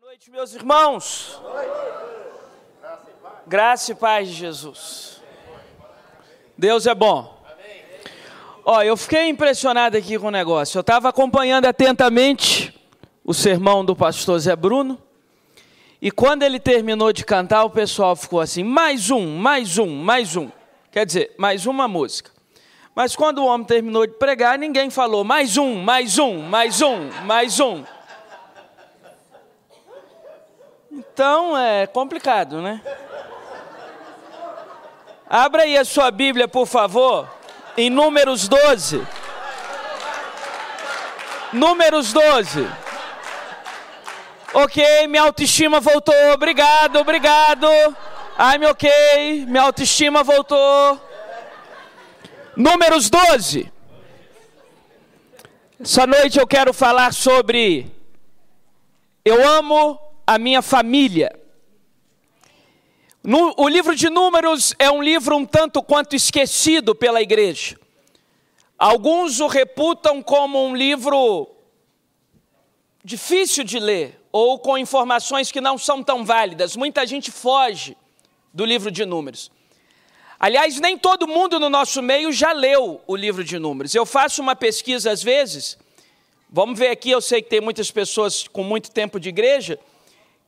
noite, meus irmãos. Graça e paz de Jesus. Deus é bom. Ó, eu fiquei impressionado aqui com o negócio. Eu estava acompanhando atentamente o sermão do pastor Zé Bruno. E quando ele terminou de cantar, o pessoal ficou assim: mais um, mais um, mais um. Quer dizer, mais uma música. Mas quando o homem terminou de pregar, ninguém falou mais um, mais um, mais um, mais um. Então é complicado, né? Abra aí a sua Bíblia, por favor, em Números 12. Números 12. Ok, minha autoestima voltou. Obrigado, obrigado. I'm ok, minha autoestima voltou. Números 12. Essa noite eu quero falar sobre eu amo a minha família. No, o livro de Números é um livro um tanto quanto esquecido pela igreja. Alguns o reputam como um livro difícil de ler ou com informações que não são tão válidas. Muita gente foge do livro de Números. Aliás, nem todo mundo no nosso meio já leu o livro de Números. Eu faço uma pesquisa às vezes. Vamos ver aqui, eu sei que tem muitas pessoas com muito tempo de igreja.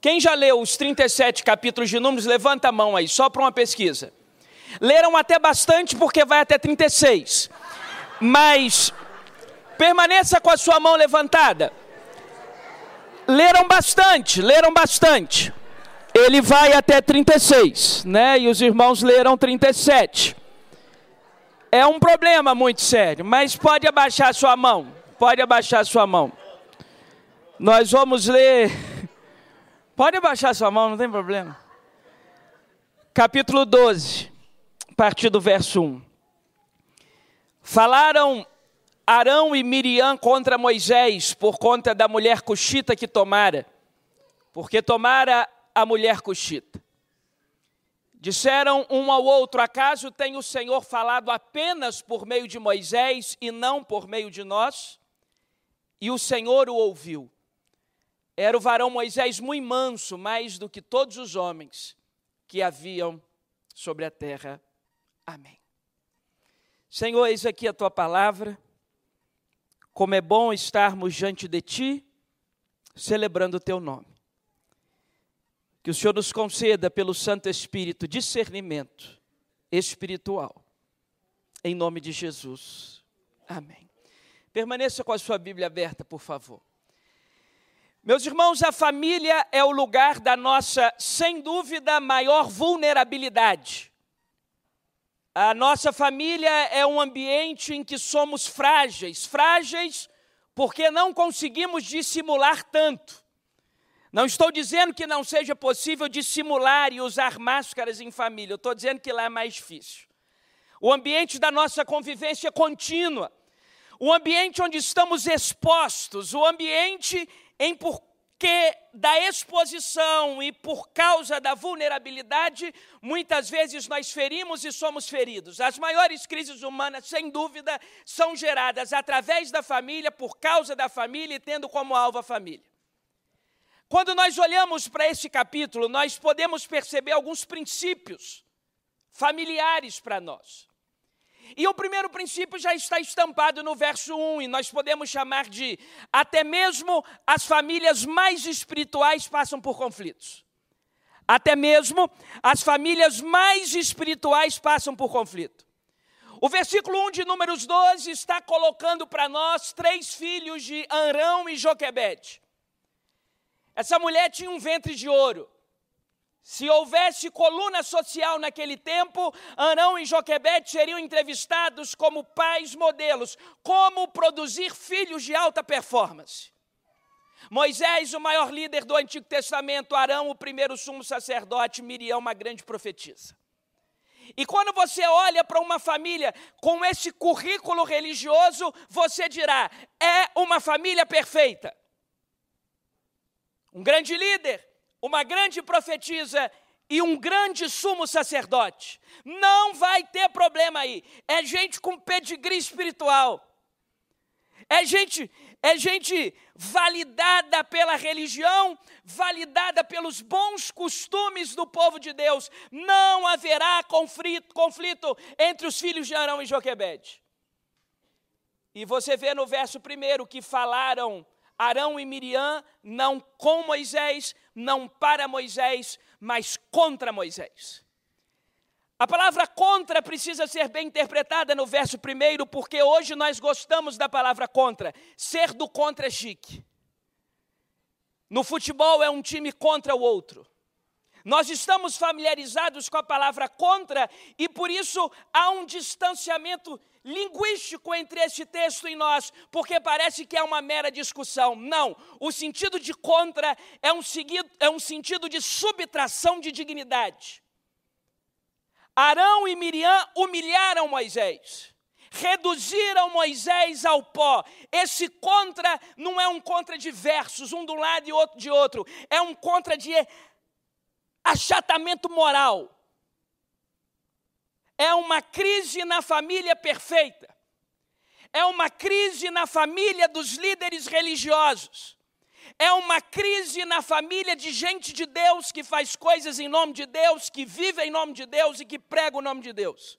Quem já leu os 37 capítulos de Números, levanta a mão aí, só para uma pesquisa. Leram até bastante, porque vai até 36. Mas permaneça com a sua mão levantada. Leram bastante, leram bastante. Ele vai até 36, né? E os irmãos leram 37. É um problema muito sério, mas pode abaixar sua mão. Pode abaixar sua mão. Nós vamos ler Pode abaixar sua mão, não tem problema. Capítulo 12, a partir do verso 1. Falaram Arão e Miriam contra Moisés por conta da mulher cuxita que tomara, porque tomara a mulher cuxita. Disseram um ao outro: Acaso tem o Senhor falado apenas por meio de Moisés e não por meio de nós? E o Senhor o ouviu. Era o varão Moisés muito manso, mais do que todos os homens que haviam sobre a terra. Amém. Senhor, eis aqui a tua palavra. Como é bom estarmos diante de ti, celebrando o teu nome. Que o Senhor nos conceda, pelo Santo Espírito, discernimento espiritual. Em nome de Jesus. Amém. Permaneça com a sua Bíblia aberta, por favor. Meus irmãos, a família é o lugar da nossa, sem dúvida, maior vulnerabilidade. A nossa família é um ambiente em que somos frágeis, frágeis porque não conseguimos dissimular tanto. Não estou dizendo que não seja possível dissimular e usar máscaras em família, eu estou dizendo que lá é mais difícil. O ambiente da nossa convivência contínua, o ambiente onde estamos expostos, o ambiente em porque da exposição e por causa da vulnerabilidade, muitas vezes nós ferimos e somos feridos. As maiores crises humanas, sem dúvida, são geradas através da família, por causa da família e tendo como alvo a família. Quando nós olhamos para esse capítulo, nós podemos perceber alguns princípios familiares para nós. E o primeiro princípio já está estampado no verso 1, e nós podemos chamar de até mesmo as famílias mais espirituais passam por conflitos. Até mesmo as famílias mais espirituais passam por conflito. O versículo 1 de Números 12 está colocando para nós três filhos de Arão e Joquebede. Essa mulher tinha um ventre de ouro. Se houvesse coluna social naquele tempo, Arão e Joquebede seriam entrevistados como pais modelos, como produzir filhos de alta performance. Moisés, o maior líder do Antigo Testamento, Arão, o primeiro sumo sacerdote, Miriam, uma grande profetisa. E quando você olha para uma família com esse currículo religioso, você dirá: é uma família perfeita. Um grande líder, uma grande profetisa e um grande sumo sacerdote. Não vai ter problema aí. É gente com pedigree espiritual. É gente, é gente validada pela religião, validada pelos bons costumes do povo de Deus. Não haverá conflito, conflito entre os filhos de Arão e Joquebede. E você vê no verso primeiro que falaram Arão e Miriam não com Moisés, não para Moisés, mas contra Moisés. A palavra contra precisa ser bem interpretada no verso primeiro, porque hoje nós gostamos da palavra contra. Ser do contra é chique. No futebol é um time contra o outro. Nós estamos familiarizados com a palavra contra e por isso há um distanciamento linguístico entre esse texto e nós, porque parece que é uma mera discussão. Não, o sentido de contra é um, seguido, é um sentido de subtração de dignidade. Arão e Miriam humilharam Moisés, reduziram Moisés ao pó. Esse contra não é um contra de versos, um de um lado e outro de outro, é um contra de achatamento moral. É uma crise na família perfeita. É uma crise na família dos líderes religiosos. É uma crise na família de gente de Deus que faz coisas em nome de Deus, que vive em nome de Deus e que prega o nome de Deus.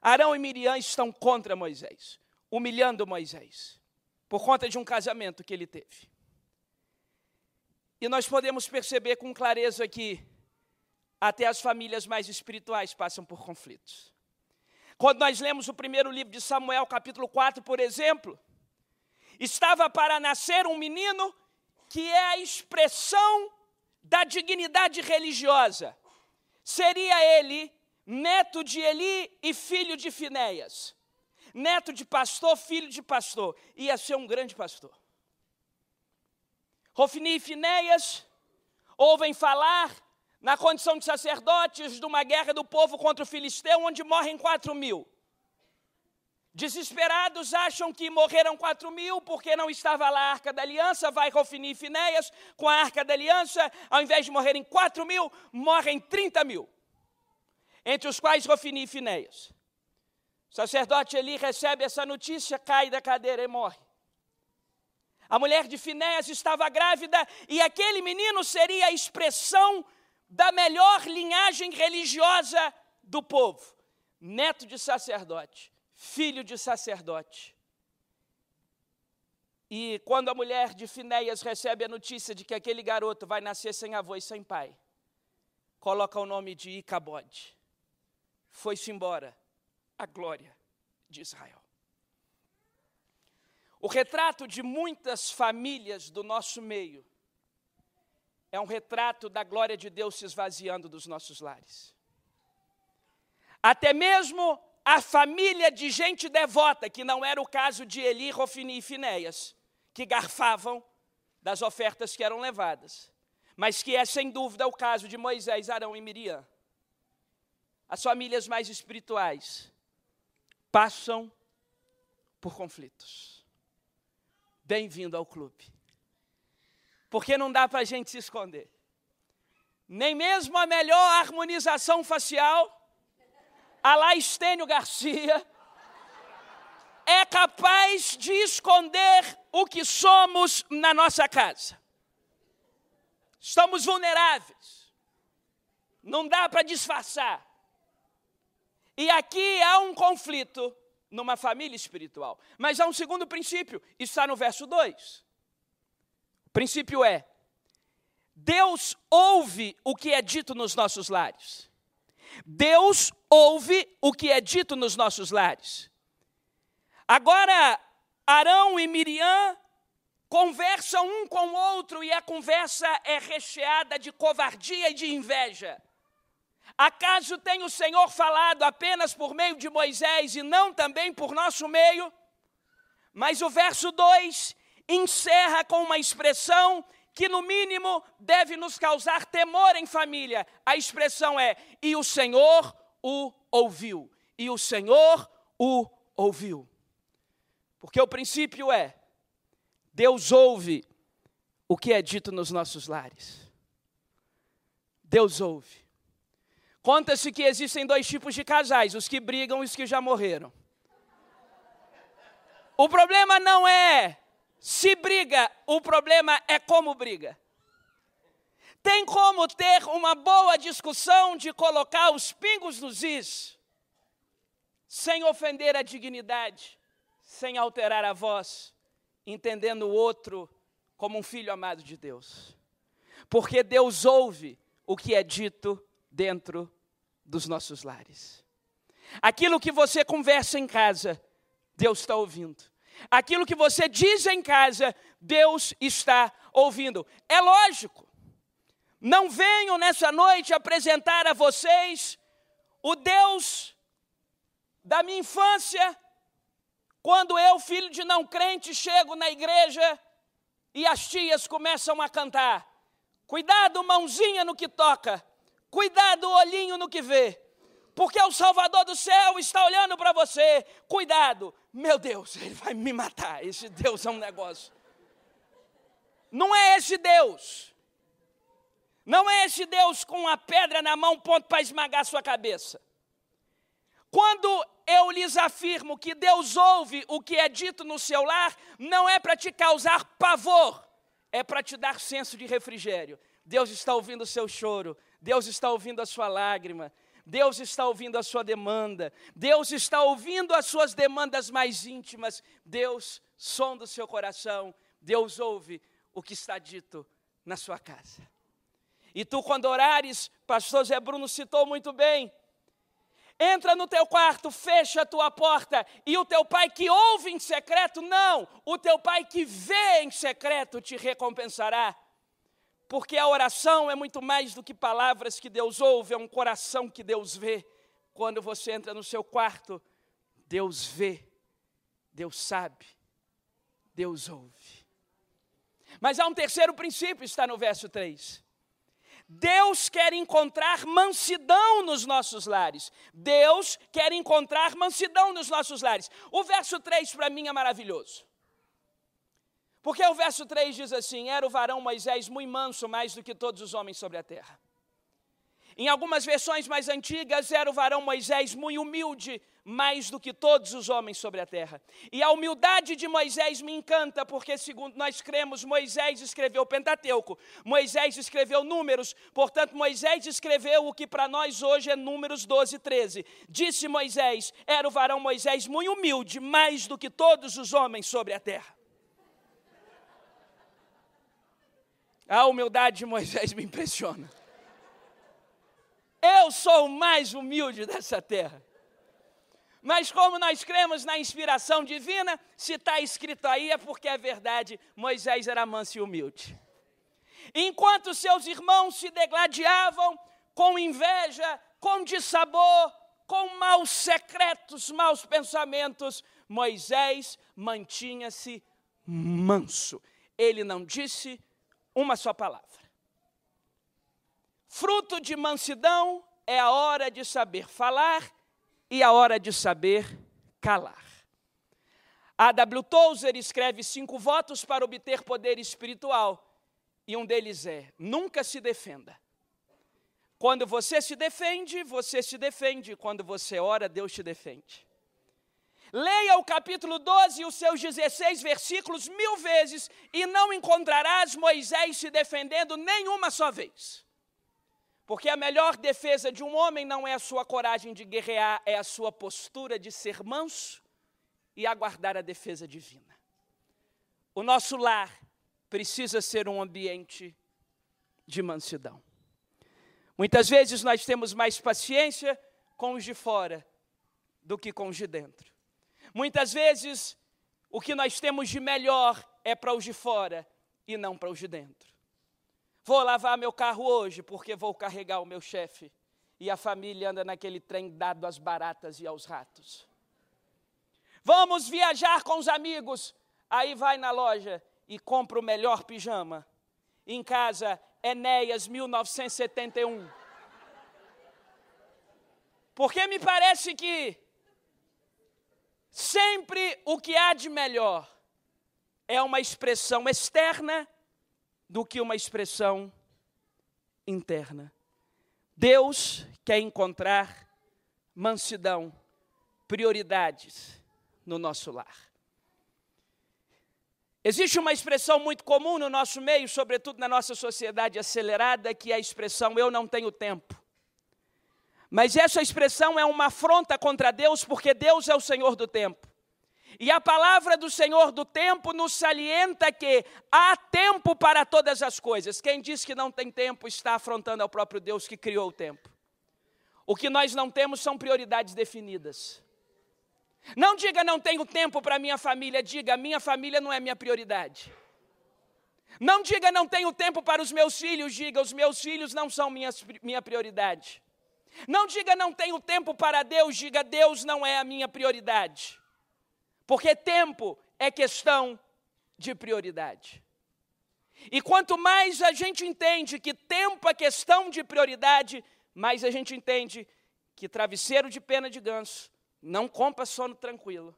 Arão e Miriam estão contra Moisés, humilhando Moisés, por conta de um casamento que ele teve. E nós podemos perceber com clareza que até as famílias mais espirituais passam por conflitos. Quando nós lemos o primeiro livro de Samuel, capítulo 4, por exemplo, estava para nascer um menino que é a expressão da dignidade religiosa. Seria ele neto de Eli e filho de Finéias. Neto de pastor, filho de pastor. Ia ser um grande pastor. Rofini e Finéias ouvem falar na condição de sacerdotes de uma guerra do povo contra o filisteu, onde morrem quatro mil. Desesperados acham que morreram quatro mil porque não estava lá a arca da aliança. Vai Rofini e Finéias com a arca da aliança. Ao invés de morrerem quatro mil, morrem trinta mil. Entre os quais Rofini e Finéias. O sacerdote Eli recebe essa notícia, cai da cadeira e morre. A mulher de Finéias estava grávida e aquele menino seria a expressão da melhor linhagem religiosa do povo. Neto de sacerdote filho de sacerdote. E quando a mulher de Finéias recebe a notícia de que aquele garoto vai nascer sem avô e sem pai, coloca o nome de Icabode. Foi-se embora a glória de Israel. O retrato de muitas famílias do nosso meio é um retrato da glória de Deus se esvaziando dos nossos lares. Até mesmo a família de gente devota, que não era o caso de Eli, Rofini e Finéias, que garfavam das ofertas que eram levadas, mas que é sem dúvida o caso de Moisés, Arão e Miriam. As famílias mais espirituais passam por conflitos. Bem-vindo ao clube. Porque não dá para a gente se esconder. Nem mesmo a melhor harmonização facial Alá Estênio Garcia, é capaz de esconder o que somos na nossa casa. Estamos vulneráveis. Não dá para disfarçar. E aqui há um conflito numa família espiritual. Mas há um segundo princípio, está no verso 2. Princípio é: Deus ouve o que é dito nos nossos lares. Deus ouve o que é dito nos nossos lares. Agora, Arão e Miriam conversam um com o outro e a conversa é recheada de covardia e de inveja. Acaso tem o Senhor falado apenas por meio de Moisés e não também por nosso meio? Mas o verso 2 encerra com uma expressão que no mínimo deve nos causar temor em família. A expressão é: e o Senhor o ouviu. E o Senhor o ouviu. Porque o princípio é: Deus ouve o que é dito nos nossos lares. Deus ouve. Conta-se que existem dois tipos de casais: os que brigam e os que já morreram. O problema não é se briga, o problema é como briga. Tem como ter uma boa discussão de colocar os pingos nos is, sem ofender a dignidade, sem alterar a voz, entendendo o outro como um filho amado de Deus. Porque Deus ouve o que é dito dentro dos nossos lares. Aquilo que você conversa em casa, Deus está ouvindo. Aquilo que você diz em casa, Deus está ouvindo. É lógico. Não venho nessa noite apresentar a vocês o Deus da minha infância, quando eu, filho de não crente, chego na igreja e as tias começam a cantar. Cuidado, mãozinha no que toca. Cuidado, olhinho no que vê. Porque o Salvador do céu está olhando para você. Cuidado. Meu Deus, ele vai me matar. Esse Deus é um negócio. Não é esse Deus. Não é esse Deus com a pedra na mão, ponto para esmagar sua cabeça. Quando eu lhes afirmo que Deus ouve o que é dito no seu lar, não é para te causar pavor, é para te dar senso de refrigério. Deus está ouvindo o seu choro, Deus está ouvindo a sua lágrima, Deus está ouvindo a sua demanda, Deus está ouvindo as suas demandas mais íntimas, Deus sonda o seu coração, Deus ouve o que está dito na sua casa. E tu, quando orares, pastor Zé Bruno citou muito bem, entra no teu quarto, fecha a tua porta, e o teu pai que ouve em secreto, não, o teu pai que vê em secreto te recompensará. Porque a oração é muito mais do que palavras que Deus ouve, é um coração que Deus vê. Quando você entra no seu quarto, Deus vê, Deus sabe, Deus ouve. Mas há um terceiro princípio, está no verso 3. Deus quer encontrar mansidão nos nossos lares. Deus quer encontrar mansidão nos nossos lares. O verso 3 para mim é maravilhoso. Porque o verso 3 diz assim: Era o varão Moisés muito manso, mais do que todos os homens sobre a terra. Em algumas versões mais antigas, era o varão Moisés muito humilde, mais do que todos os homens sobre a terra. E a humildade de Moisés me encanta, porque, segundo nós cremos, Moisés escreveu o Pentateuco, Moisés escreveu Números, portanto, Moisés escreveu o que para nós hoje é Números 12, 13. Disse Moisés: era o varão Moisés muito humilde, mais do que todos os homens sobre a terra. A humildade de Moisés me impressiona. Eu sou o mais humilde dessa terra. Mas como nós cremos na inspiração divina, se está escrito aí é porque é verdade, Moisés era manso e humilde. Enquanto seus irmãos se degladiavam com inveja, com dissabor, com maus secretos, maus pensamentos, Moisés mantinha-se manso. Ele não disse uma só palavra. Fruto de mansidão é a hora de saber falar e a hora de saber calar. A W. Tozer escreve cinco votos para obter poder espiritual, e um deles é: nunca se defenda. Quando você se defende, você se defende. Quando você ora, Deus te defende. Leia o capítulo 12 e os seus 16 versículos mil vezes e não encontrarás Moisés se defendendo nenhuma só vez. Porque a melhor defesa de um homem não é a sua coragem de guerrear, é a sua postura de ser manso e aguardar a defesa divina. O nosso lar precisa ser um ambiente de mansidão. Muitas vezes nós temos mais paciência com os de fora do que com os de dentro. Muitas vezes o que nós temos de melhor é para os de fora e não para os de dentro. Vou lavar meu carro hoje porque vou carregar o meu chefe. E a família anda naquele trem dado às baratas e aos ratos. Vamos viajar com os amigos. Aí vai na loja e compra o melhor pijama. Em casa, Enéas 1971. Porque me parece que sempre o que há de melhor é uma expressão externa do que uma expressão interna. Deus quer encontrar mansidão, prioridades no nosso lar. Existe uma expressão muito comum no nosso meio, sobretudo na nossa sociedade acelerada, que é a expressão eu não tenho tempo. Mas essa expressão é uma afronta contra Deus, porque Deus é o Senhor do tempo. E a palavra do Senhor do tempo nos salienta que há tempo para todas as coisas. Quem diz que não tem tempo está afrontando ao próprio Deus que criou o tempo. O que nós não temos são prioridades definidas. Não diga não tenho tempo para minha família, diga minha família não é minha prioridade. Não diga não tenho tempo para os meus filhos, diga os meus filhos não são minha, minha prioridade. Não diga não tenho tempo para Deus, diga Deus não é a minha prioridade. Porque tempo é questão de prioridade. E quanto mais a gente entende que tempo é questão de prioridade, mais a gente entende que travesseiro de pena de ganso não compra sono tranquilo.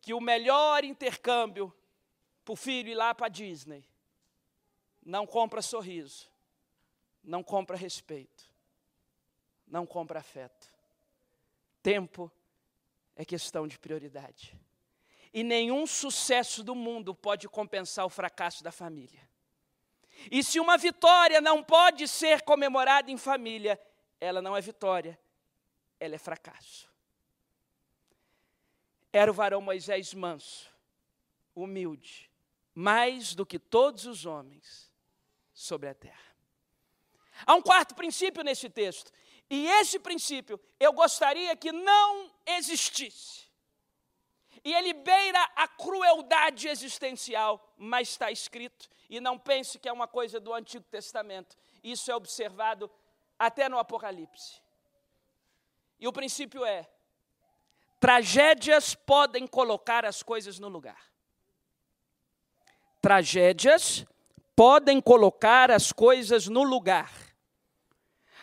Que o melhor intercâmbio para o filho ir lá para a Disney não compra sorriso, não compra respeito, não compra afeto. Tempo é questão de prioridade. E nenhum sucesso do mundo pode compensar o fracasso da família. E se uma vitória não pode ser comemorada em família, ela não é vitória, ela é fracasso. Era o varão Moisés manso, humilde, mais do que todos os homens sobre a terra. Há um quarto princípio nesse texto, e esse princípio eu gostaria que não existisse. E ele beira a crueldade existencial, mas está escrito, e não pense que é uma coisa do Antigo Testamento. Isso é observado até no Apocalipse. E o princípio é: tragédias podem colocar as coisas no lugar. Tragédias podem colocar as coisas no lugar.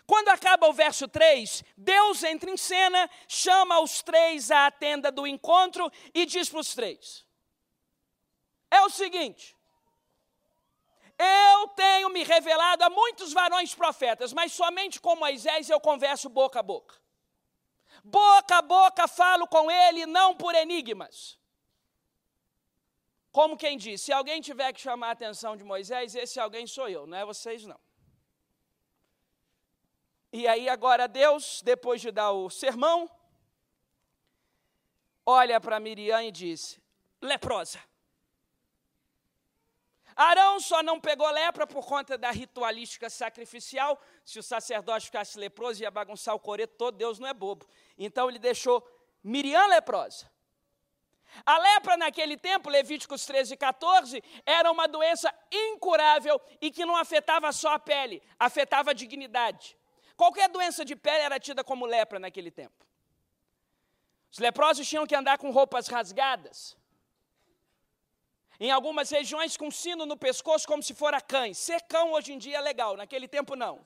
Quando acaba o verso 3, Deus entra em cena, chama os três à tenda do encontro e diz para os três: É o seguinte, eu tenho me revelado a muitos varões profetas, mas somente com Moisés eu converso boca a boca. Boca a boca falo com ele, não por enigmas. Como quem diz, se alguém tiver que chamar a atenção de Moisés, esse alguém sou eu, não é vocês não. E aí agora Deus, depois de dar o sermão, olha para Miriam e diz: leprosa. Arão só não pegou lepra por conta da ritualística sacrificial. Se o sacerdote ficasse leproso, ia bagunçar o coreto todo, Deus não é bobo. Então ele deixou Miriam leprosa. A lepra naquele tempo, Levíticos 13 e 14, era uma doença incurável e que não afetava só a pele, afetava a dignidade. Qualquer doença de pele era tida como lepra naquele tempo. Os leprosos tinham que andar com roupas rasgadas, em algumas regiões com sino no pescoço, como se fora cães. Ser cão hoje em dia é legal, naquele tempo não.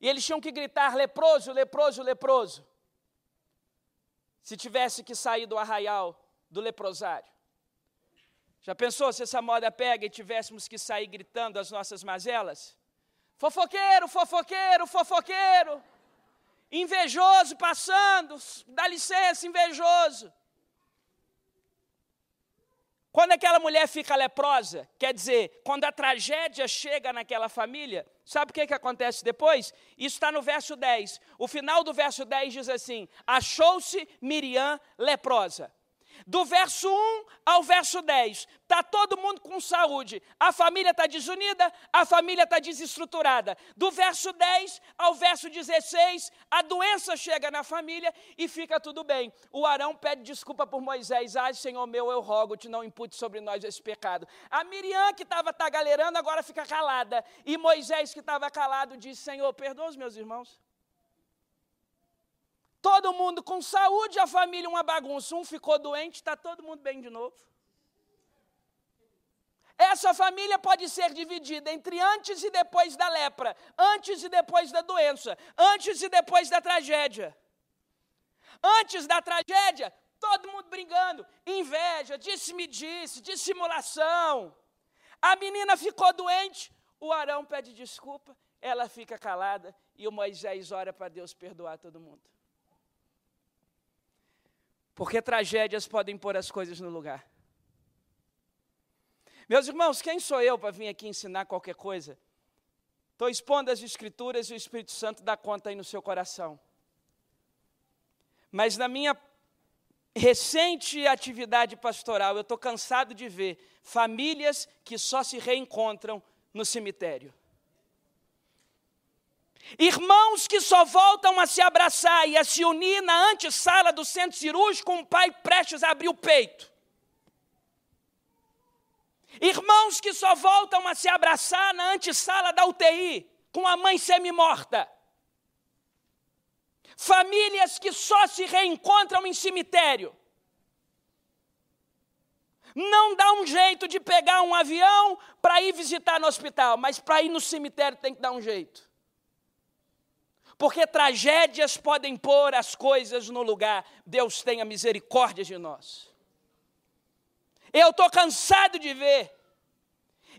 E eles tinham que gritar: leproso, leproso, leproso. Se tivesse que sair do arraial do leprosário. Já pensou se essa moda pega e tivéssemos que sair gritando as nossas mazelas? Fofoqueiro, fofoqueiro, fofoqueiro. Invejoso passando, dá licença, invejoso. Quando aquela mulher fica leprosa, quer dizer, quando a tragédia chega naquela família, sabe o que, que acontece depois? Isso está no verso 10. O final do verso 10 diz assim: Achou-se Miriam leprosa. Do verso 1 ao verso 10, está todo mundo com saúde, a família está desunida, a família está desestruturada. Do verso 10 ao verso 16, a doença chega na família e fica tudo bem. O Arão pede desculpa por Moisés, ai Senhor meu, eu rogo-te, não impute sobre nós esse pecado. A Miriam que estava tagalerando agora fica calada, e Moisés que estava calado diz, Senhor, perdoa os meus irmãos. Todo mundo com saúde, a família uma bagunça. Um ficou doente, está todo mundo bem de novo. Essa família pode ser dividida entre antes e depois da lepra, antes e depois da doença, antes e depois da tragédia. Antes da tragédia, todo mundo brigando, inveja, disse-me-disse, dissimulação. A menina ficou doente, o Arão pede desculpa, ela fica calada e o Moisés ora para Deus perdoar todo mundo. Porque tragédias podem pôr as coisas no lugar. Meus irmãos, quem sou eu para vir aqui ensinar qualquer coisa? Estou expondo as Escrituras e o Espírito Santo dá conta aí no seu coração. Mas na minha recente atividade pastoral, eu estou cansado de ver famílias que só se reencontram no cemitério. Irmãos que só voltam a se abraçar e a se unir na antessala do centro cirúrgico com o pai prestes a abrir o peito. Irmãos que só voltam a se abraçar na antessala da UTI com a mãe semi-morta. Famílias que só se reencontram em cemitério. Não dá um jeito de pegar um avião para ir visitar no hospital, mas para ir no cemitério tem que dar um jeito. Porque tragédias podem pôr as coisas no lugar. Deus tenha misericórdia de nós. Eu estou cansado de ver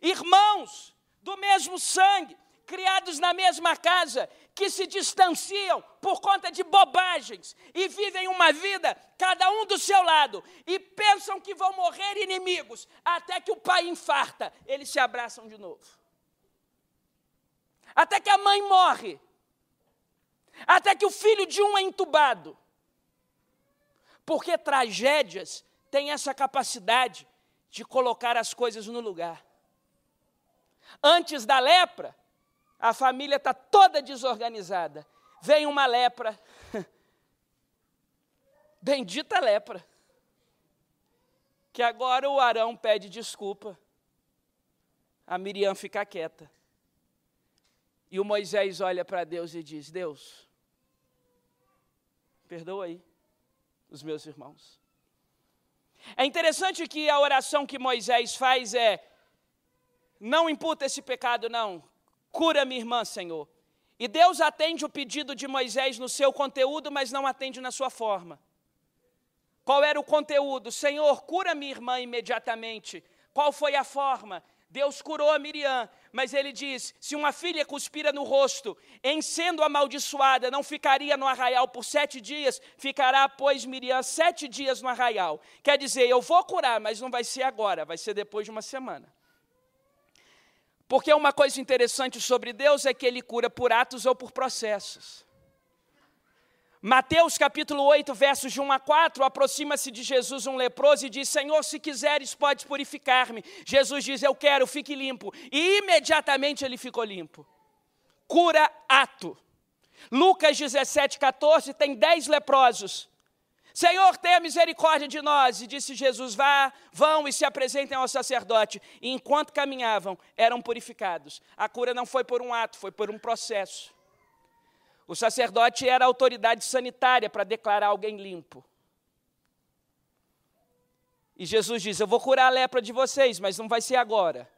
irmãos do mesmo sangue, criados na mesma casa, que se distanciam por conta de bobagens e vivem uma vida, cada um do seu lado, e pensam que vão morrer inimigos, até que o pai infarta, eles se abraçam de novo. Até que a mãe morre, até que o filho de um é entubado. Porque tragédias têm essa capacidade de colocar as coisas no lugar. Antes da lepra, a família está toda desorganizada. Vem uma lepra. Bendita lepra. Que agora o Arão pede desculpa. A Miriam fica quieta. E o Moisés olha para Deus e diz: Deus, perdoa aí os meus irmãos. É interessante que a oração que Moisés faz é: não imputa esse pecado, não. Cura minha irmã, Senhor. E Deus atende o pedido de Moisés no seu conteúdo, mas não atende na sua forma. Qual era o conteúdo? Senhor, cura minha irmã imediatamente. Qual foi a forma? Deus curou a Miriam, mas ele diz: se uma filha cuspira no rosto, em sendo amaldiçoada, não ficaria no arraial por sete dias, ficará, pois, Miriam sete dias no arraial. Quer dizer, eu vou curar, mas não vai ser agora, vai ser depois de uma semana. Porque uma coisa interessante sobre Deus é que ele cura por atos ou por processos. Mateus capítulo 8, versos de 1 a 4, aproxima-se de Jesus um leproso e diz: Senhor, se quiseres, podes purificar-me. Jesus diz: Eu quero, fique limpo. E imediatamente ele ficou limpo. Cura ato. Lucas 17, 14 tem dez leprosos. Senhor, tenha misericórdia de nós. E disse Jesus: Vá, vão e se apresentem ao sacerdote. E enquanto caminhavam, eram purificados. A cura não foi por um ato, foi por um processo. O sacerdote era a autoridade sanitária para declarar alguém limpo. E Jesus diz: Eu vou curar a lepra de vocês, mas não vai ser agora.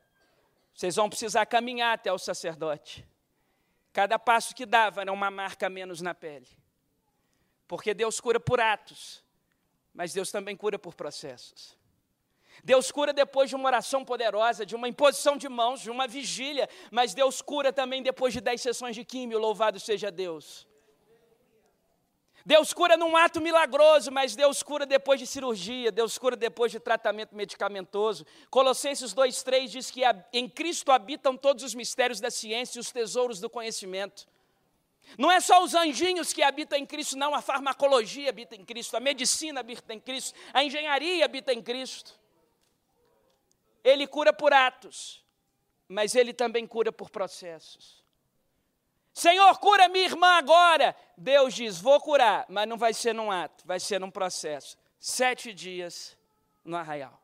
Vocês vão precisar caminhar até o sacerdote. Cada passo que dava era uma marca menos na pele. Porque Deus cura por atos, mas Deus também cura por processos. Deus cura depois de uma oração poderosa, de uma imposição de mãos, de uma vigília, mas Deus cura também depois de dez sessões de químio, louvado seja Deus. Deus cura num ato milagroso, mas Deus cura depois de cirurgia, Deus cura depois de tratamento medicamentoso. Colossenses 2,3 diz que em Cristo habitam todos os mistérios da ciência e os tesouros do conhecimento. Não é só os anjinhos que habitam em Cristo, não. A farmacologia habita em Cristo, a medicina habita em Cristo, a engenharia habita em Cristo. Ele cura por atos, mas ele também cura por processos. Senhor, cura minha irmã agora. Deus diz: Vou curar, mas não vai ser num ato, vai ser num processo. Sete dias no arraial.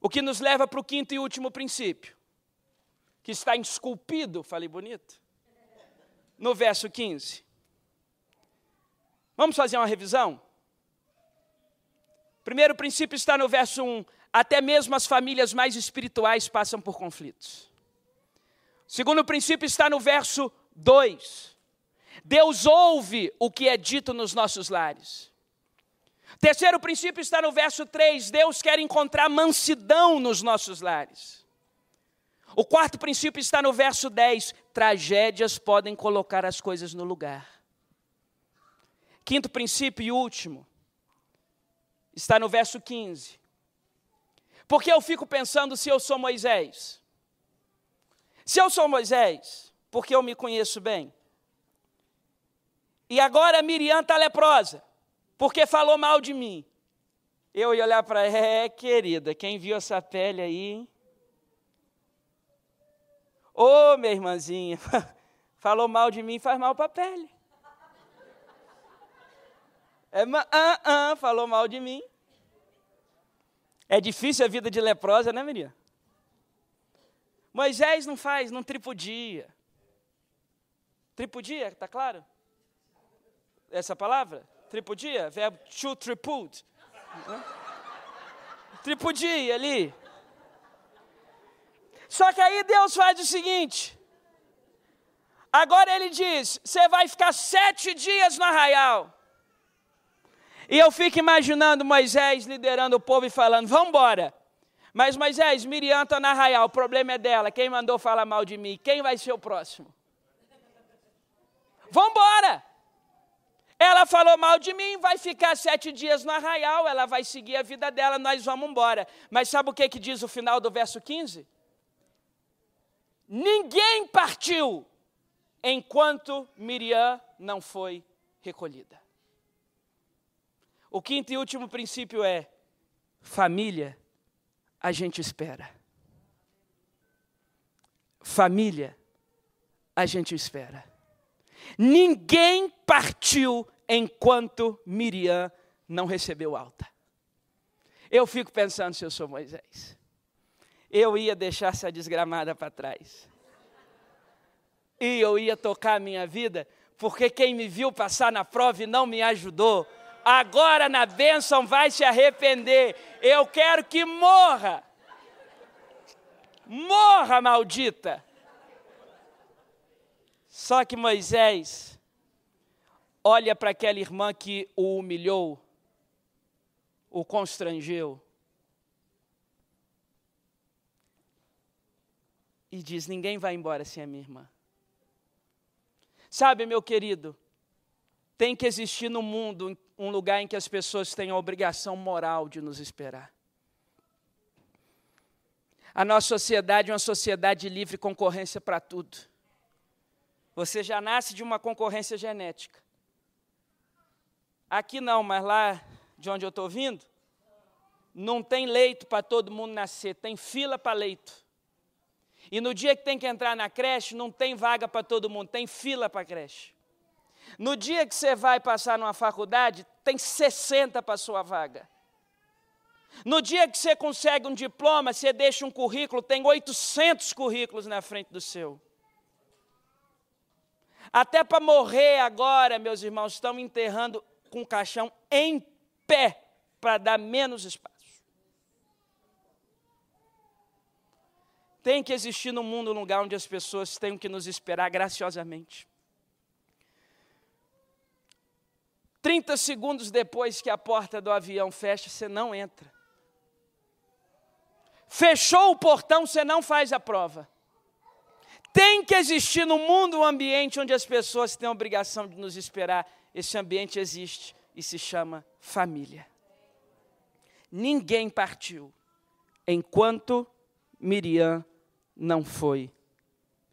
O que nos leva para o quinto e último princípio, que está esculpido, falei bonito, no verso 15. Vamos fazer uma revisão? Primeiro princípio está no verso 1. Até mesmo as famílias mais espirituais passam por conflitos. Segundo princípio está no verso 2. Deus ouve o que é dito nos nossos lares. Terceiro princípio está no verso 3. Deus quer encontrar mansidão nos nossos lares. O quarto princípio está no verso 10: tragédias podem colocar as coisas no lugar. Quinto princípio e último, está no verso 15. Porque eu fico pensando se eu sou Moisés. Se eu sou Moisés, porque eu me conheço bem. E agora Miriam está leprosa, porque falou mal de mim. Eu ia olhar para ela, é, querida, quem viu essa pele aí? Ô, oh, minha irmãzinha, falou mal de mim, faz mal para a pele. É, ah, falou mal de mim. É difícil a vida de leprosa, né, Miriam? Moisés não faz, não tripudia. Tripudia, tá claro? Essa palavra? Tripudia? Verbo to tripud. Tripudia ali. Só que aí Deus faz o seguinte. Agora ele diz: você vai ficar sete dias no arraial. E eu fico imaginando Moisés liderando o povo e falando: vamos embora. Mas Moisés, Miriam está na arraial, o problema é dela. Quem mandou falar mal de mim? Quem vai ser o próximo? Vamos embora. Ela falou mal de mim, vai ficar sete dias no arraial, ela vai seguir a vida dela, nós vamos embora. Mas sabe o que, que diz o final do verso 15? Ninguém partiu enquanto Miriam não foi recolhida. O quinto e último princípio é: família, a gente espera. Família, a gente espera. Ninguém partiu enquanto Miriam não recebeu alta. Eu fico pensando se eu sou Moisés. Eu ia deixar essa desgramada para trás. E eu ia tocar a minha vida, porque quem me viu passar na prova e não me ajudou, agora na bênção vai se arrepender. Eu quero que morra. Morra, maldita. Só que Moisés olha para aquela irmã que o humilhou, o constrangeu, e diz: Ninguém vai embora sem a minha irmã. Sabe, meu querido, tem que existir no mundo um lugar em que as pessoas têm a obrigação moral de nos esperar. A nossa sociedade é uma sociedade de livre concorrência para tudo. Você já nasce de uma concorrência genética. Aqui não, mas lá de onde eu estou vindo, não tem leito para todo mundo nascer, tem fila para leito. E no dia que tem que entrar na creche, não tem vaga para todo mundo, tem fila para creche. No dia que você vai passar numa faculdade, tem 60 para a sua vaga. No dia que você consegue um diploma, você deixa um currículo, tem 800 currículos na frente do seu. Até para morrer agora, meus irmãos, estão enterrando com o caixão em pé, para dar menos espaço. Tem que existir no mundo um lugar onde as pessoas tenham que nos esperar graciosamente. 30 segundos depois que a porta do avião fecha, você não entra. Fechou o portão, você não faz a prova. Tem que existir no mundo um ambiente onde as pessoas têm a obrigação de nos esperar. Esse ambiente existe e se chama família. Ninguém partiu enquanto Miriam não foi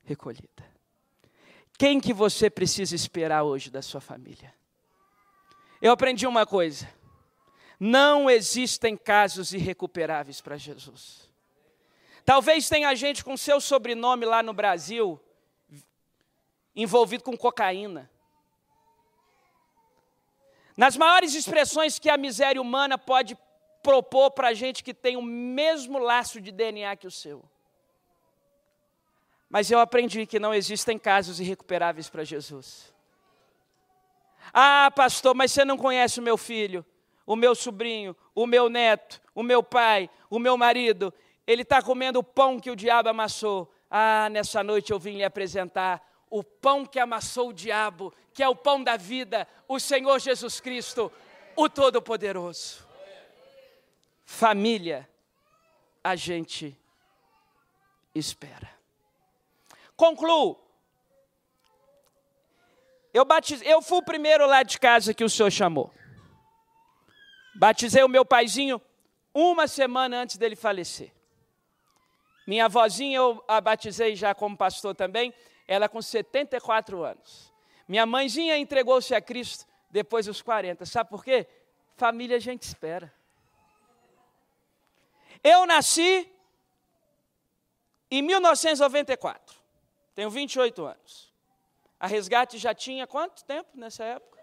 recolhida. Quem que você precisa esperar hoje da sua família? Eu aprendi uma coisa: não existem casos irrecuperáveis para Jesus. Talvez tenha gente com seu sobrenome lá no Brasil envolvido com cocaína. Nas maiores expressões que a miséria humana pode propor para gente que tem o mesmo laço de DNA que o seu. Mas eu aprendi que não existem casos irrecuperáveis para Jesus. Ah, pastor, mas você não conhece o meu filho, o meu sobrinho, o meu neto, o meu pai, o meu marido. Ele está comendo o pão que o diabo amassou. Ah, nessa noite eu vim lhe apresentar o pão que amassou o diabo, que é o pão da vida, o Senhor Jesus Cristo, o Todo-Poderoso. Família, a gente espera. Concluo. Eu, eu fui o primeiro lá de casa que o senhor chamou. Batizei o meu paizinho uma semana antes dele falecer. Minha avózinha eu a batizei já como pastor também, ela com 74 anos. Minha mãezinha entregou-se a Cristo depois dos 40. Sabe por quê? Família a gente espera. Eu nasci em 1994. Tenho 28 anos. A Resgate já tinha quanto tempo nessa época?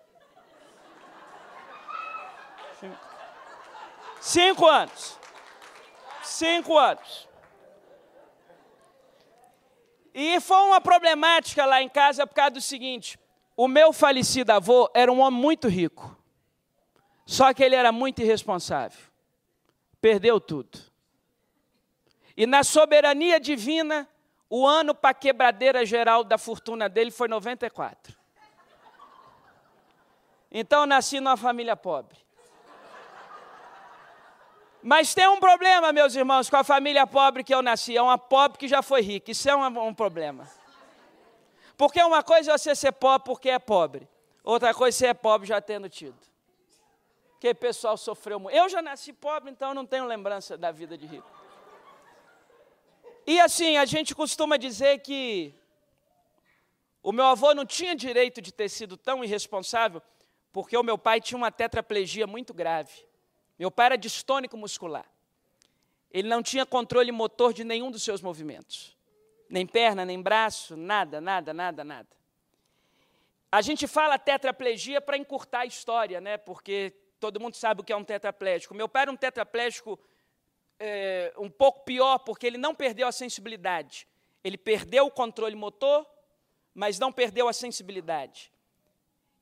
Cinco, anos. Cinco anos. E foi uma problemática lá em casa por causa do seguinte: o meu falecido avô era um homem muito rico, só que ele era muito irresponsável, perdeu tudo. E na soberania divina, o ano para quebradeira geral da fortuna dele foi 94. Então eu nasci numa família pobre. Mas tem um problema, meus irmãos, com a família pobre que eu nasci. É uma pobre que já foi rica. Isso é um, um problema. Porque uma coisa é você ser pobre porque é pobre. Outra coisa é você é pobre já tendo tido. Porque o pessoal sofreu muito. Eu já nasci pobre, então não tenho lembrança da vida de rico. E assim, a gente costuma dizer que o meu avô não tinha direito de ter sido tão irresponsável, porque o meu pai tinha uma tetraplegia muito grave. Meu pai era distônico muscular. Ele não tinha controle motor de nenhum dos seus movimentos. Nem perna, nem braço, nada, nada, nada, nada. A gente fala tetraplegia para encurtar a história, né? Porque todo mundo sabe o que é um tetraplégico. Meu pai era um tetraplégico é, um pouco pior, porque ele não perdeu a sensibilidade. Ele perdeu o controle motor, mas não perdeu a sensibilidade.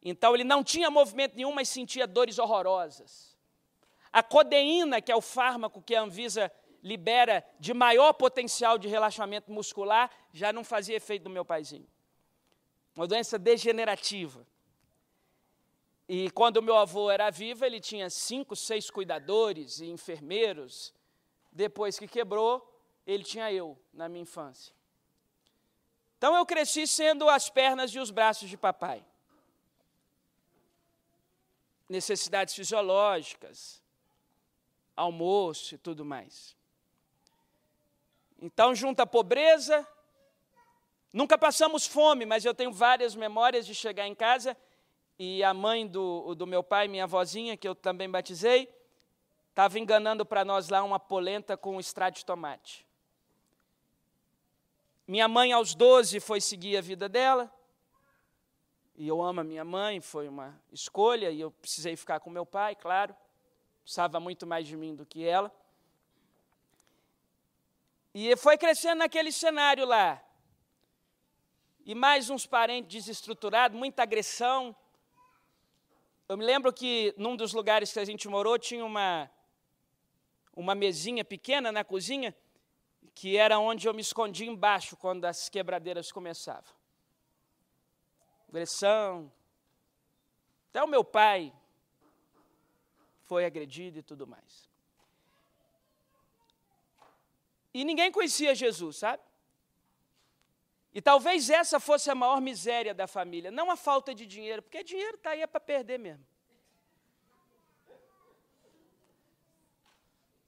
Então ele não tinha movimento nenhum, mas sentia dores horrorosas. A codeína, que é o fármaco que a Anvisa libera de maior potencial de relaxamento muscular, já não fazia efeito no meu paizinho. Uma doença degenerativa. E quando meu avô era vivo, ele tinha cinco, seis cuidadores e enfermeiros. Depois que quebrou, ele tinha eu na minha infância. Então eu cresci sendo as pernas e os braços de papai. Necessidades fisiológicas, almoço e tudo mais. Então, junta a pobreza, nunca passamos fome, mas eu tenho várias memórias de chegar em casa e a mãe do, do meu pai, minha avózinha, que eu também batizei, estava enganando para nós lá uma polenta com extrato de tomate. Minha mãe, aos 12, foi seguir a vida dela. E eu amo a minha mãe, foi uma escolha, e eu precisei ficar com meu pai, claro precisava muito mais de mim do que ela. E foi crescendo naquele cenário lá. E mais uns parentes desestruturados, muita agressão. Eu me lembro que num dos lugares que a gente morou tinha uma, uma mesinha pequena na cozinha, que era onde eu me escondia embaixo quando as quebradeiras começavam. Agressão. Até o meu pai foi agredido e tudo mais. E ninguém conhecia Jesus, sabe? E talvez essa fosse a maior miséria da família, não a falta de dinheiro, porque dinheiro está aí é para perder mesmo.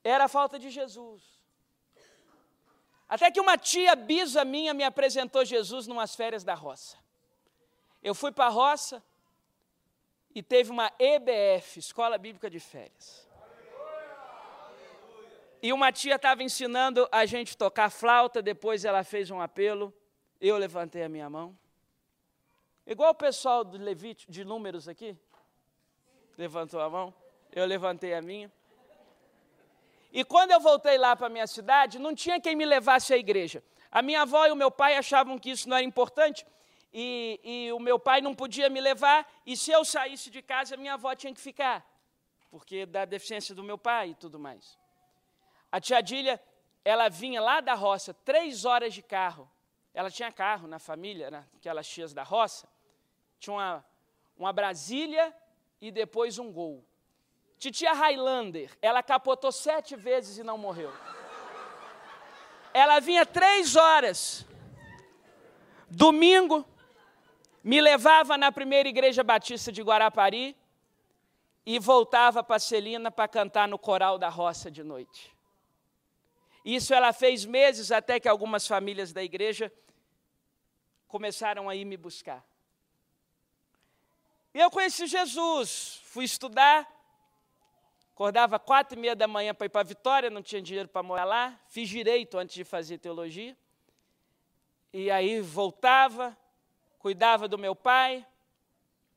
Era a falta de Jesus. Até que uma tia bisa minha me apresentou Jesus numas férias da roça. Eu fui para a roça, e teve uma EBF, Escola Bíblica de Férias. E uma tia estava ensinando a gente tocar flauta, depois ela fez um apelo, eu levantei a minha mão. Igual o pessoal do Levite, de números aqui, levantou a mão, eu levantei a minha. E quando eu voltei lá para a minha cidade, não tinha quem me levasse à igreja. A minha avó e o meu pai achavam que isso não era importante, e, e o meu pai não podia me levar, e se eu saísse de casa, minha avó tinha que ficar, porque da deficiência do meu pai e tudo mais. A tia Dília, ela vinha lá da roça, três horas de carro. Ela tinha carro na família, naquelas tias da roça. Tinha uma, uma Brasília e depois um Gol. Titia Highlander, ela capotou sete vezes e não morreu. Ela vinha três horas. Domingo, me levava na primeira igreja batista de Guarapari, e voltava para Celina para cantar no coral da roça de noite. Isso ela fez meses até que algumas famílias da igreja começaram a ir me buscar. E eu conheci Jesus, fui estudar, acordava quatro e meia da manhã para ir para Vitória, não tinha dinheiro para morar lá, fiz direito antes de fazer teologia, e aí voltava, cuidava do meu pai,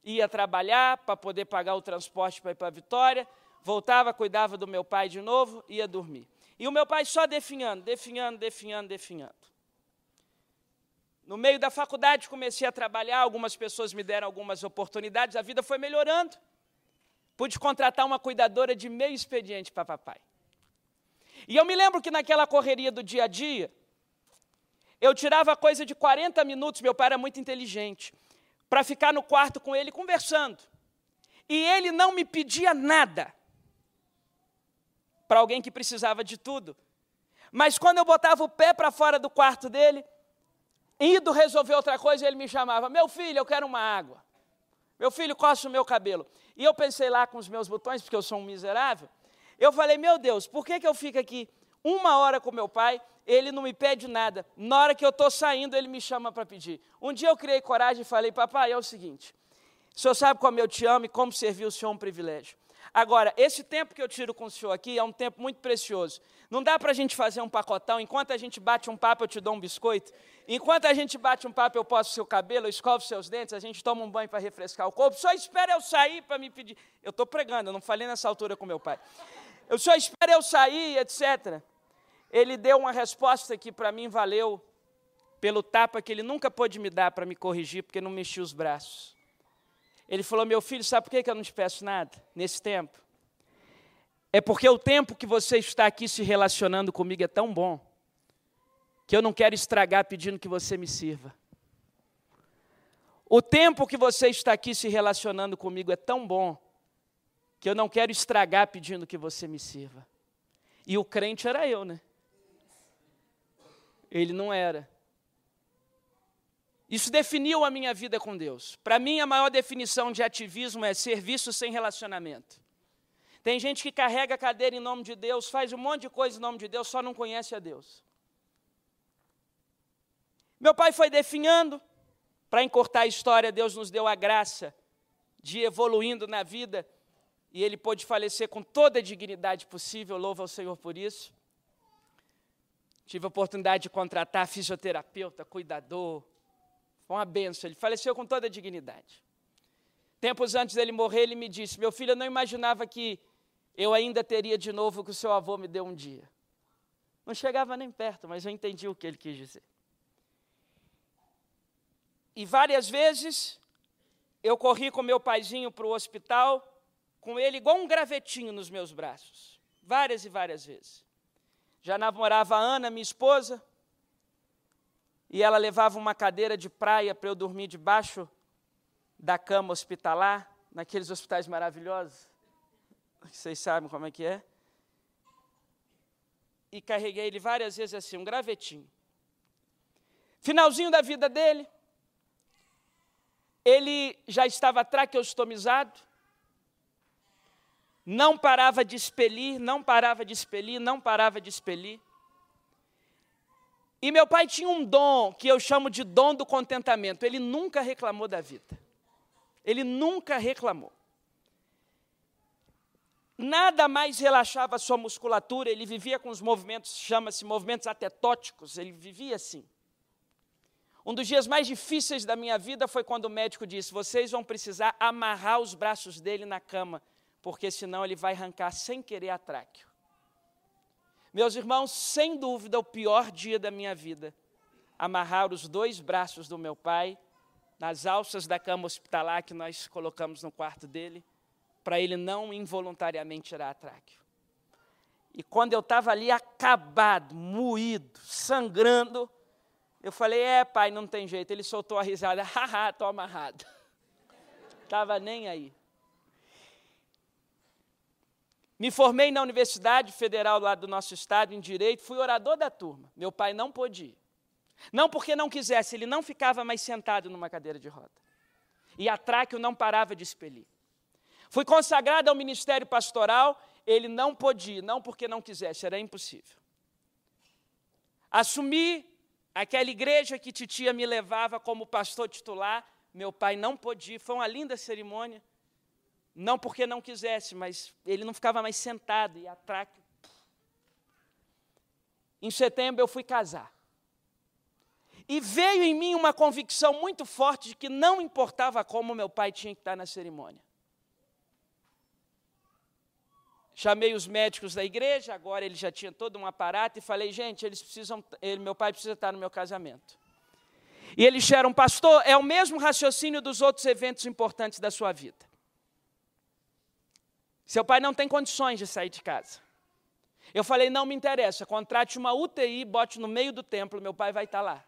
ia trabalhar para poder pagar o transporte para ir para Vitória, voltava, cuidava do meu pai de novo, ia dormir. E o meu pai só definhando, definhando, definhando, definhando. No meio da faculdade comecei a trabalhar, algumas pessoas me deram algumas oportunidades, a vida foi melhorando. Pude contratar uma cuidadora de meio expediente para papai. E eu me lembro que naquela correria do dia a dia, eu tirava coisa de 40 minutos, meu pai era muito inteligente, para ficar no quarto com ele conversando. E ele não me pedia nada para alguém que precisava de tudo. Mas quando eu botava o pé para fora do quarto dele, indo resolver outra coisa, ele me chamava: Meu filho, eu quero uma água. Meu filho, coça o meu cabelo. E eu pensei lá com os meus botões, porque eu sou um miserável. Eu falei: Meu Deus, por que, que eu fico aqui uma hora com meu pai? Ele não me pede nada. Na hora que eu estou saindo, ele me chama para pedir. Um dia eu criei coragem e falei: Papai, é o seguinte. O senhor sabe como eu te amo e como servir o senhor é um privilégio. Agora, esse tempo que eu tiro com o senhor aqui é um tempo muito precioso. Não dá para a gente fazer um pacotão. Enquanto a gente bate um papo, eu te dou um biscoito. Enquanto a gente bate um papo, eu posso seu cabelo, eu escovo seus dentes, a gente toma um banho para refrescar o corpo. Só espera eu sair para me pedir. Eu estou pregando, eu não falei nessa altura com meu pai. Eu só espero eu sair, etc. Ele deu uma resposta que para mim valeu pelo tapa que ele nunca pôde me dar para me corrigir, porque não mexi os braços. Ele falou: Meu filho, sabe por que eu não te peço nada nesse tempo? É porque o tempo que você está aqui se relacionando comigo é tão bom, que eu não quero estragar pedindo que você me sirva. O tempo que você está aqui se relacionando comigo é tão bom, que eu não quero estragar pedindo que você me sirva. E o crente era eu, né? Ele não era. Isso definiu a minha vida com Deus. Para mim, a maior definição de ativismo é serviço sem relacionamento. Tem gente que carrega a cadeira em nome de Deus, faz um monte de coisa em nome de Deus, só não conhece a Deus. Meu pai foi definhando, para encurtar a história, Deus nos deu a graça de ir evoluindo na vida e ele pôde falecer com toda a dignidade possível, louva ao Senhor por isso. Tive a oportunidade de contratar fisioterapeuta, cuidador, foi uma benção. Ele faleceu com toda a dignidade. Tempos antes dele morrer, ele me disse: Meu filho, eu não imaginava que eu ainda teria de novo o que o seu avô me deu um dia. Não chegava nem perto, mas eu entendi o que ele quis dizer. E várias vezes eu corri com meu paizinho para o hospital, com ele igual um gravetinho nos meus braços. Várias e várias vezes. Já namorava a Ana, minha esposa, e ela levava uma cadeira de praia para eu dormir debaixo da cama hospitalar, naqueles hospitais maravilhosos. Vocês sabem como é que é? E carreguei ele várias vezes assim, um gravetinho. Finalzinho da vida dele, ele já estava traqueostomizado, não parava de expelir, não parava de expelir, não parava de expelir. E meu pai tinha um dom que eu chamo de dom do contentamento. Ele nunca reclamou da vida. Ele nunca reclamou. Nada mais relaxava a sua musculatura, ele vivia com os movimentos, chama-se movimentos atetóticos, ele vivia assim. Um dos dias mais difíceis da minha vida foi quando o médico disse: vocês vão precisar amarrar os braços dele na cama, porque senão ele vai arrancar sem querer a tráqueo. Meus irmãos, sem dúvida, o pior dia da minha vida, amarrar os dois braços do meu pai nas alças da cama hospitalar que nós colocamos no quarto dele, para ele não involuntariamente tirar a tráqueo. E quando eu estava ali acabado, moído, sangrando, eu falei: É, pai, não tem jeito. Ele soltou a risada: Haha, estou amarrado. Estava nem aí. Me formei na Universidade Federal lá do nosso estado, em Direito, fui orador da turma. Meu pai não pôde ir. Não porque não quisesse, ele não ficava mais sentado numa cadeira de roda. E a tráqueo não parava de expelir. Fui consagrado ao ministério pastoral, ele não podia, não porque não quisesse, era impossível. Assumi aquela igreja que titia me levava como pastor titular, meu pai não podia, foi uma linda cerimônia. Não porque não quisesse, mas ele não ficava mais sentado e atrás. Em setembro eu fui casar. E veio em mim uma convicção muito forte de que não importava como meu pai tinha que estar na cerimônia. Chamei os médicos da igreja, agora ele já tinha todo um aparato, e falei, gente, eles precisam, ele, meu pai precisa estar no meu casamento. E eles disseram, pastor, é o mesmo raciocínio dos outros eventos importantes da sua vida. Seu pai não tem condições de sair de casa. Eu falei, não me interessa, contrate uma UTI, bote no meio do templo, meu pai vai estar lá.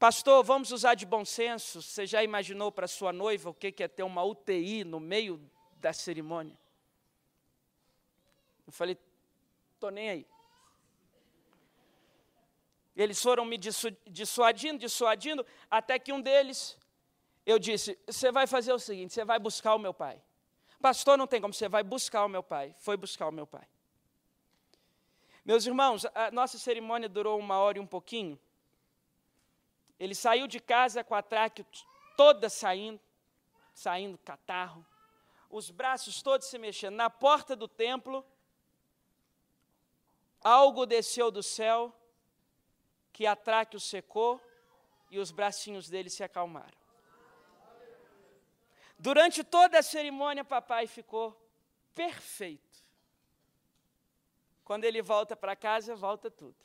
Pastor, vamos usar de bom senso. Você já imaginou para sua noiva o que é ter uma UTI no meio da cerimônia? Eu falei, estou nem aí. Eles foram me dissuadindo, dissuadindo, até que um deles, eu disse: Você vai fazer o seguinte, você vai buscar o meu pai. Pastor, não tem como, você vai buscar o meu pai. Foi buscar o meu pai. Meus irmãos, a nossa cerimônia durou uma hora e um pouquinho. Ele saiu de casa com a tráqueo toda saindo, saindo catarro, os braços todos se mexendo. Na porta do templo, algo desceu do céu, que a tráqueo secou e os bracinhos dele se acalmaram. Durante toda a cerimônia, papai ficou perfeito. Quando ele volta para casa, volta tudo.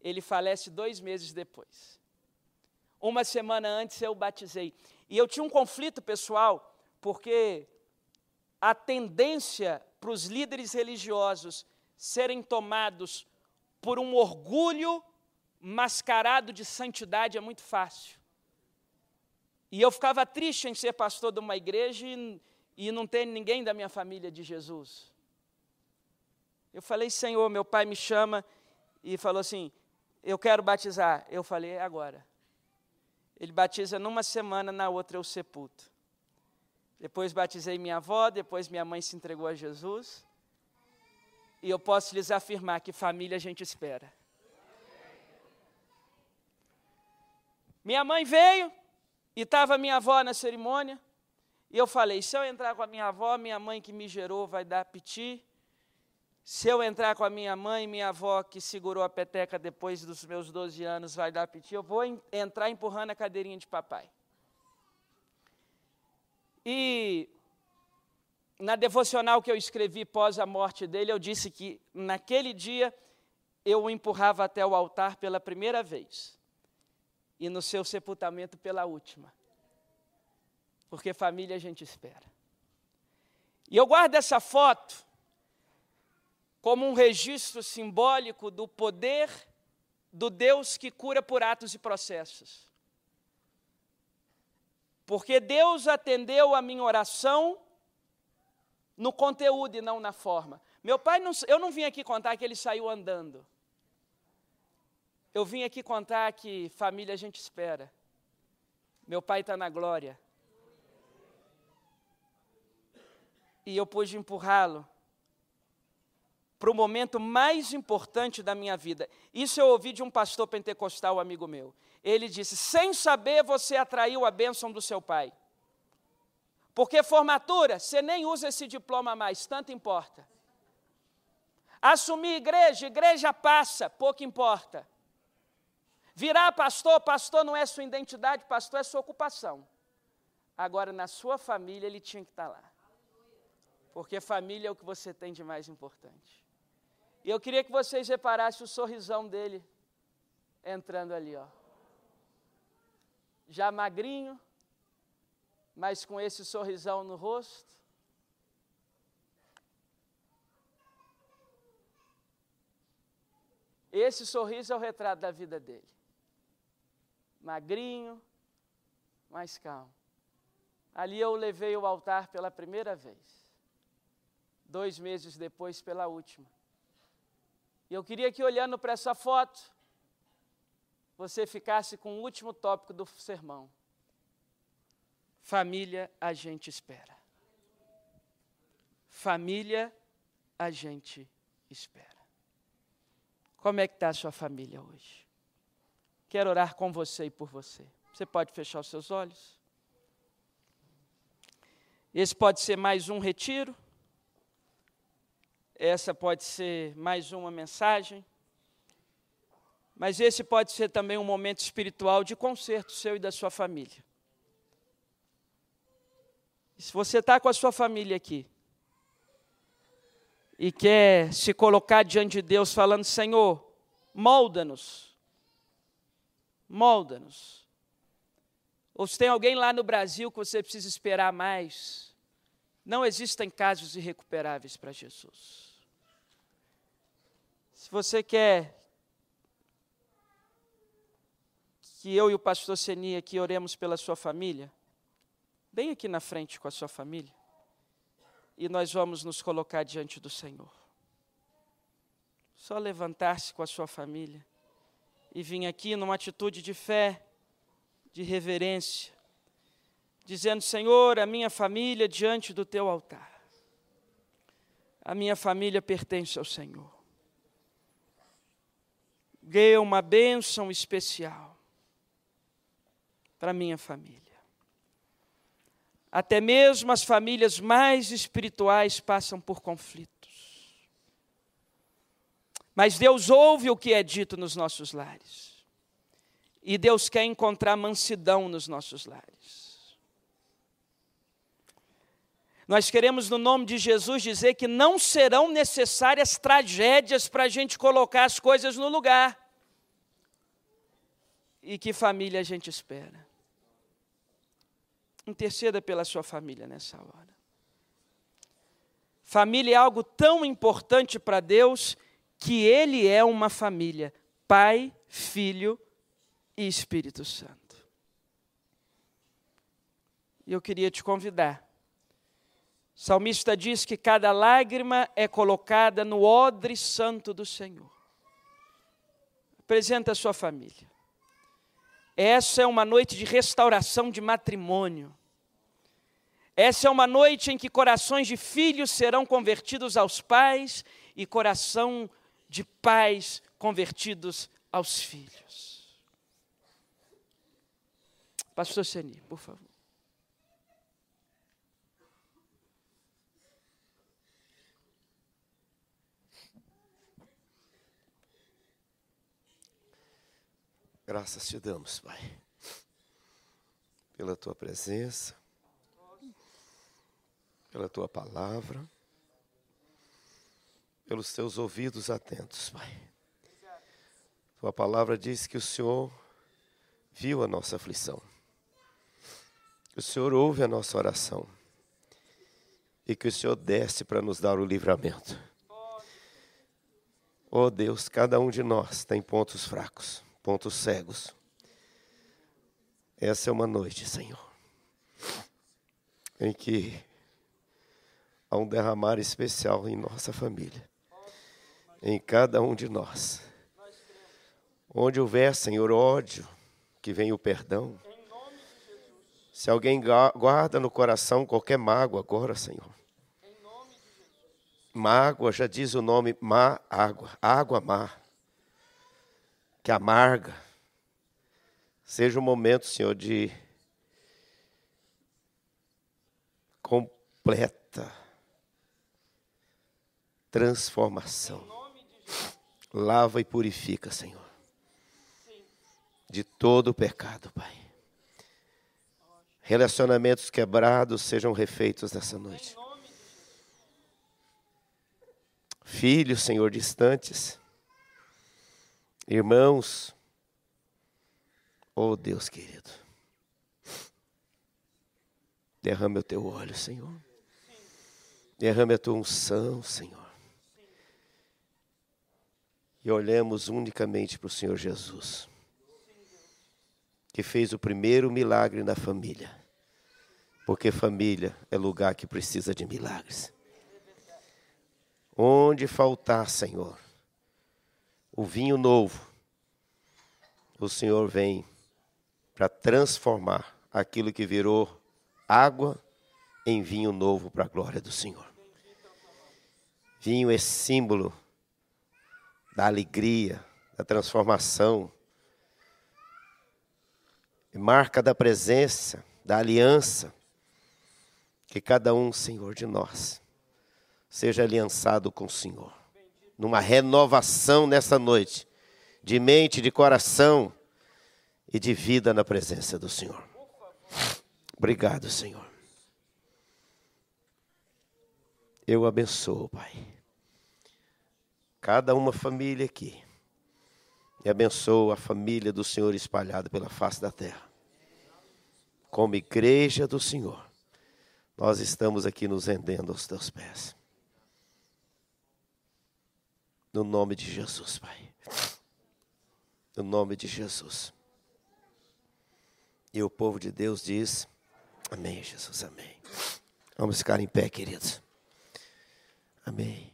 Ele falece dois meses depois. Uma semana antes eu batizei. E eu tinha um conflito pessoal, porque a tendência para os líderes religiosos serem tomados por um orgulho mascarado de santidade é muito fácil. E eu ficava triste em ser pastor de uma igreja e, e não ter ninguém da minha família de Jesus. Eu falei, Senhor, meu pai me chama e falou assim: Eu quero batizar. Eu falei, é agora. Ele batiza numa semana, na outra eu sepulto. Depois batizei minha avó, depois minha mãe se entregou a Jesus. E eu posso lhes afirmar que família a gente espera. Minha mãe veio e estava minha avó na cerimônia. E eu falei: se eu entrar com a minha avó, minha mãe que me gerou vai dar piti. Se eu entrar com a minha mãe, minha avó que segurou a peteca depois dos meus 12 anos vai dar piti, eu vou entrar empurrando a cadeirinha de papai. E na devocional que eu escrevi pós a morte dele, eu disse que naquele dia eu o empurrava até o altar pela primeira vez e no seu sepultamento pela última. Porque família a gente espera. E eu guardo essa foto como um registro simbólico do poder do Deus que cura por atos e processos. Porque Deus atendeu a minha oração no conteúdo e não na forma. Meu pai, não, eu não vim aqui contar que ele saiu andando. Eu vim aqui contar que família a gente espera. Meu pai está na glória. E eu pude empurrá-lo para o momento mais importante da minha vida. Isso eu ouvi de um pastor pentecostal, amigo meu. Ele disse: sem saber, você atraiu a bênção do seu pai. Porque formatura, você nem usa esse diploma mais, tanto importa. Assumir igreja, igreja passa, pouco importa. Virar pastor, pastor não é sua identidade, pastor é sua ocupação. Agora, na sua família, ele tinha que estar lá. Porque família é o que você tem de mais importante. E eu queria que vocês reparassem o sorrisão dele entrando ali, ó. Já magrinho, mas com esse sorrisão no rosto. Esse sorriso é o retrato da vida dele. Magrinho, mas calmo. Ali eu levei o altar pela primeira vez. Dois meses depois, pela última. E eu queria que, olhando para essa foto, você ficasse com o último tópico do sermão. Família a gente espera. Família a gente espera. Como é que está a sua família hoje? Quero orar com você e por você. Você pode fechar os seus olhos? Esse pode ser mais um retiro. Essa pode ser mais uma mensagem. Mas esse pode ser também um momento espiritual de conserto seu e da sua família. Se você está com a sua família aqui e quer se colocar diante de Deus falando: Senhor, molda-nos, molda-nos. Ou se tem alguém lá no Brasil que você precisa esperar mais, não existem casos irrecuperáveis para Jesus. Se você quer que eu e o pastor Seni aqui oremos pela sua família, bem aqui na frente com a sua família, e nós vamos nos colocar diante do Senhor. Só levantar-se com a sua família e vir aqui numa atitude de fé, de reverência, dizendo: Senhor, a minha família diante do teu altar. A minha família pertence ao Senhor. Dê uma bênção especial para minha família. Até mesmo as famílias mais espirituais passam por conflitos. Mas Deus ouve o que é dito nos nossos lares. E Deus quer encontrar mansidão nos nossos lares. Nós queremos, no nome de Jesus, dizer que não serão necessárias tragédias para a gente colocar as coisas no lugar. E que família a gente espera? Interceda pela sua família nessa hora. Família é algo tão importante para Deus que Ele é uma família: Pai, Filho e Espírito Santo. E eu queria te convidar. O salmista diz que cada lágrima é colocada no odre santo do Senhor. Apresenta a sua família. Essa é uma noite de restauração de matrimônio. Essa é uma noite em que corações de filhos serão convertidos aos pais e coração de pais convertidos aos filhos. Pastor Seni, por favor. Graças te damos, Pai, pela tua presença, pela tua palavra, pelos teus ouvidos atentos, Pai. Tua palavra diz que o Senhor viu a nossa aflição, que o Senhor ouve a nossa oração e que o Senhor desce para nos dar o livramento. Oh Deus, cada um de nós tem pontos fracos pontos cegos. Essa é uma noite, Senhor, em que há um derramar especial em nossa família, em cada um de nós. Onde houver, Senhor, ódio, que venha o perdão. Se alguém guarda no coração qualquer mágoa agora, Senhor. Mágoa, já diz o nome, má água, água má que amarga. Seja um momento, Senhor, de completa transformação. Lava e purifica, Senhor, de todo o pecado, Pai. Relacionamentos quebrados sejam refeitos nessa noite. Filhos, Senhor, distantes Irmãos, oh Deus querido, derrame o teu óleo, Senhor. Derrame a tua unção, Senhor. E olhemos unicamente para o Senhor Jesus, que fez o primeiro milagre na família, porque família é lugar que precisa de milagres. Onde faltar, Senhor, o vinho novo, o Senhor vem para transformar aquilo que virou água em vinho novo para a glória do Senhor. Vinho é símbolo da alegria, da transformação, é marca da presença, da aliança, que cada um, Senhor, de nós seja aliançado com o Senhor, numa renovação nessa noite, de mente, de coração e de vida na presença do Senhor. Obrigado, Senhor. Eu abençoo, Pai, cada uma família aqui. E abençoo a família do Senhor espalhada pela face da terra. Como igreja do Senhor, nós estamos aqui nos rendendo aos teus pés. No nome de Jesus, Pai. No nome de Jesus. E o povo de Deus diz: Amém, Jesus, amém. Vamos ficar em pé, queridos. Amém.